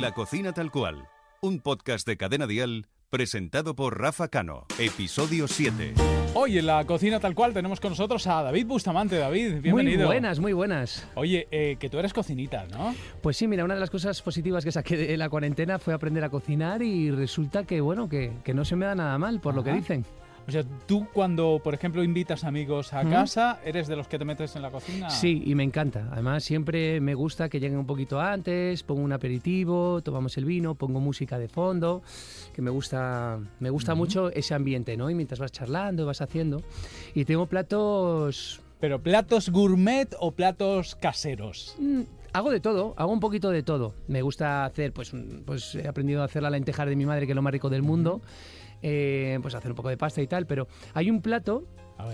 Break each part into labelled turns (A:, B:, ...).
A: La cocina tal cual, un podcast de Cadena Dial presentado por Rafa Cano, episodio 7.
B: Hoy en la cocina tal cual tenemos con nosotros a David Bustamante. David, bienvenido.
C: Muy buenas, muy buenas.
B: Oye, eh, que tú eres cocinita, ¿no?
C: Pues sí, mira, una de las cosas positivas que saqué de la cuarentena fue aprender a cocinar y resulta que, bueno, que, que no se me da nada mal, por lo que dicen.
B: O sea, tú cuando, por ejemplo, invitas amigos a casa, ¿eres de los que te metes en la cocina?
C: Sí, y me encanta. Además, siempre me gusta que lleguen un poquito antes, pongo un aperitivo, tomamos el vino, pongo música de fondo, que me gusta, me gusta mucho ese ambiente, ¿no? Y mientras vas charlando, vas haciendo. Y tengo platos
B: ¿Pero platos gourmet o platos caseros?
C: Mm, Hago de todo, hago un poquito de todo. Me gusta hacer, pues, pues he aprendido a hacer la lenteja de mi madre, que es lo más rico del mundo. Eh, pues hacer un poco de pasta y tal, pero hay un plato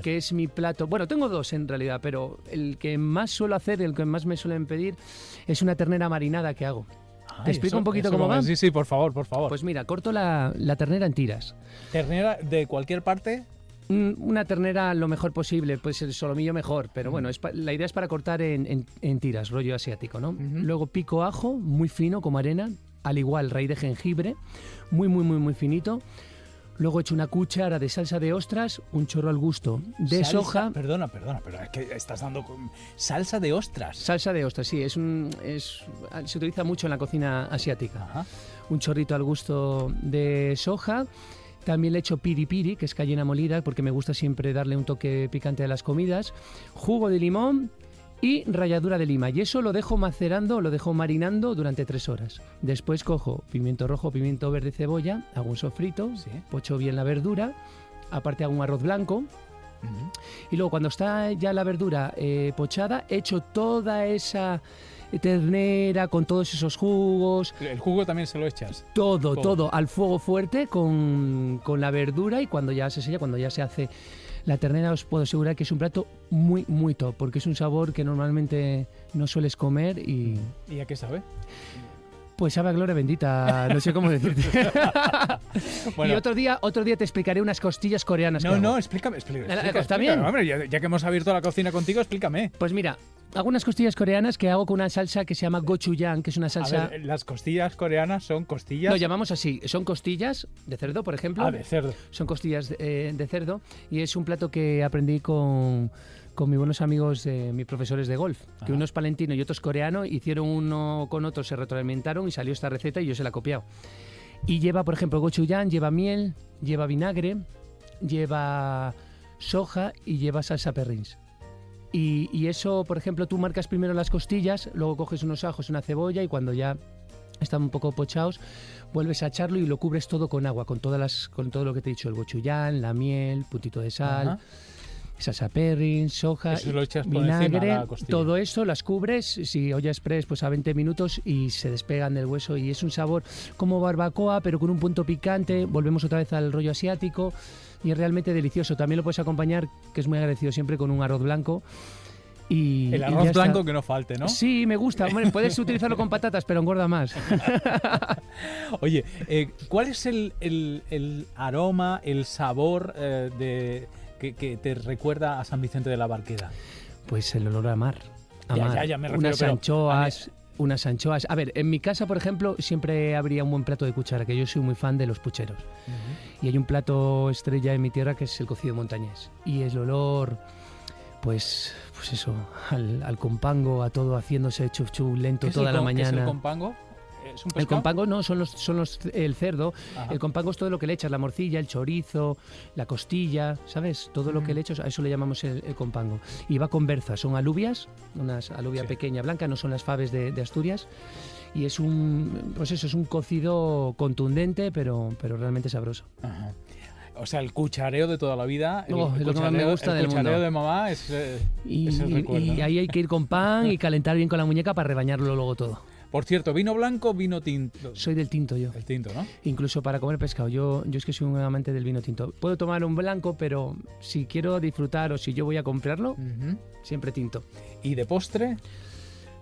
C: que es mi plato. Bueno, tengo dos en realidad, pero el que más suelo hacer, el que más me suelen pedir, es una ternera marinada que hago.
B: Ay,
C: ¿Te explico
B: eso-
C: un poquito cómo
B: va.
C: va?
B: Sí, sí, por favor, por favor.
C: Pues mira, corto la, la ternera en tiras.
B: Ternera de cualquier parte.
C: Mm, Una ternera lo mejor posible, pues el solomillo mejor, pero bueno, es la idea es para cortar en, en- en tiras, rollo asiático, ¿no? Luego pico ajo, muy fino como arena, al igual raíz de jengibre, muy, muy, muy, muy finito. Luego echo una cuchara de salsa de ostras, un chorro al gusto de
B: Salsa-
C: soja.
B: Perdona, perdona, pero es que estás dando con- salsa de ostras.
C: Salsa de ostras, sí, es un, es, se utiliza mucho en la cocina asiática.
B: Ajá.
C: un chorrito al gusto de soja. También le echo piri piri, que es cayena molida, porque me gusta siempre darle un toque picante a las comidas. Jugo de limón y ralladura de lima. Y eso lo dejo macerando, lo dejo marinando durante tres horas. Después cojo pimiento rojo, pimiento verde, cebolla, hago un sofrito,
B: Sí.
C: pocho bien la verdura. Aparte hago un arroz blanco. Y luego cuando está ya la verdura eh, pochada, echo toda esa ternera con todos esos jugos,
B: El jugo también se lo echas.
C: todo,
B: Todo.
C: todo, al fuego fuerte con, con la verdura y cuando ya se sella, cuando ya se hace la ternera, os puedo asegurar que es un plato muy, muy top, porque es un sabor que normalmente no sueles comer y
B: ¿Y a qué sabe?
C: pues sabe a gloria bendita, no sé cómo decirte.
B: Bueno.
C: Y otro día, otro día te explicaré unas costillas coreanas.
B: No, no, explícame, explícame.
C: ¿La- la-
B: explica,
C: está bien?
B: Hombre, ya, ya que hemos abierto la cocina contigo, explícame.
C: Pues mira, hago unas costillas coreanas que hago con una salsa que se llama gochujang, que es una
B: A
C: salsa...
B: ver, las costillas coreanas son costillas
C: Lo llamamos así, son costillas de cerdo, por ejemplo.
B: ah, de cerdo.
C: son costillas eh, de cerdo y es un plato que aprendí con, con mis buenos amigos, eh, mis profesores de golf, que uno es palentino y otro es coreano, hicieron uno con otro, se retroalimentaron y salió esta receta y yo se la he copiado. Y lleva, por ejemplo, gochujang, lleva miel, lleva vinagre, lleva soja y lleva salsa perrins. Y, y eso, por ejemplo, tú marcas primero las costillas, luego coges unos ajos, una cebolla y cuando ya están un poco pochados, vuelves a echarlo y lo cubres todo con agua, con todas las, con todo lo que te he dicho, el gochuján, la miel, puntito de sal,
B: Ajá.
C: salsa perrin, soja,
B: Eso lo echas
C: vinagre, todo esto las cubres, si olla express, pues a 20 minutos y se despegan del hueso y es un sabor como barbacoa, pero con un punto picante, volvemos otra vez al rollo asiático y es realmente delicioso. También lo puedes acompañar, que es muy agradecido siempre, con un arroz blanco. Y,
B: El
C: y
B: arroz
C: está.
B: blanco que no falte, ¿no?
C: Sí, me gusta. Hombre, puedes utilizarlo con patatas, pero engorda más.
B: Oye, eh, ¿cuál es el, el- el aroma, el sabor eh, de, que, que te recuerda a San Vicente de la Barqueda?
C: Pues el olor a mar. A
B: Ya,
C: mar.
B: ya, ya me refiero,
C: unas anchoas. Unas anchoas. A ver, en mi casa, por ejemplo, siempre habría un buen plato de cuchara, que yo soy muy fan de los pucheros. Y hay un plato estrella en mi tierra que es el cocido montañés. Y el olor, pues, pues eso, al, al compango, a todo haciéndose chuf chuf lento
B: ¿Qué es
C: toda
B: el
C: la
B: con- qué es
C: mañana.
B: el compango? ¿Es un
C: El compango no, son los, son los el cerdo.
B: Ajá.
C: El compango es todo lo que le echas, la morcilla, el chorizo, la costilla, ¿sabes? Todo lo que
B: Mm.
C: le echas, a eso le llamamos el, el compango. Y va con berza, son alubias, unas alubia
B: Sí.
C: pequeña blanca, no son las faves de, de Asturias. Y es un, pues eso, es un cocido contundente, pero, pero realmente sabroso.
B: Ajá. O sea, el cuchareo de toda la vida. El,
C: Oh,
B: el
C: lo que más me gusta
B: el
C: del
B: cuchareo
C: mundo.
B: de mamá es, eh,
C: Y,
B: es el
C: y-
B: recuerdo.
C: y ahí hay que ir con pan y calentar bien con la muñeca para rebañarlo luego todo.
B: Por cierto, vino blanco, vino tinto.
C: Soy del tinto yo.
B: El tinto, ¿no?
C: Incluso para comer pescado. Yo, yo es que soy un amante del vino tinto. Puedo tomar un blanco, pero si quiero disfrutar o si yo voy a comprarlo, siempre tinto.
B: ¿Y de postre?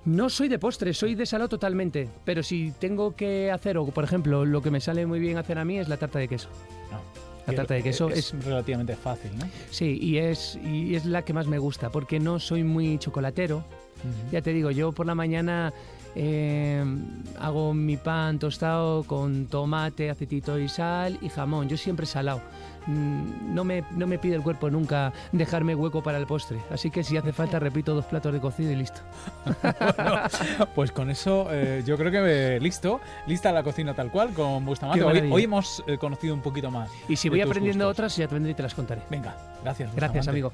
C: No soy de postre, soy de salado totalmente. Pero si tengo que hacer, o por ejemplo, lo que me sale muy bien hacer a mí es la tarta de queso.
B: No.
C: La tarta de queso es,
B: relativamente fácil, ¿no?
C: sí, y es, y es la que más me gusta, porque no soy muy chocolatero. Ya te digo, yo por la mañana eh, hago mi pan tostado con tomate, acetito y sal y jamón. Yo siempre salado. Mm, No me, no me pide el cuerpo nunca dejarme hueco para el postre. Así que si hace falta, repito dos platos de cocido y listo.
B: Pues con eso eh, yo creo que eh, listo, lista la cocina tal cual con Bustamante. Hoy, hoy hemos eh, conocido un poquito más.
C: Y si voy aprendiendo
B: gustos.
C: otras, ya te vendré y te las contaré.
B: Venga, gracias.
C: Gracias, amigo.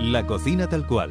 A: La cocina tal cual,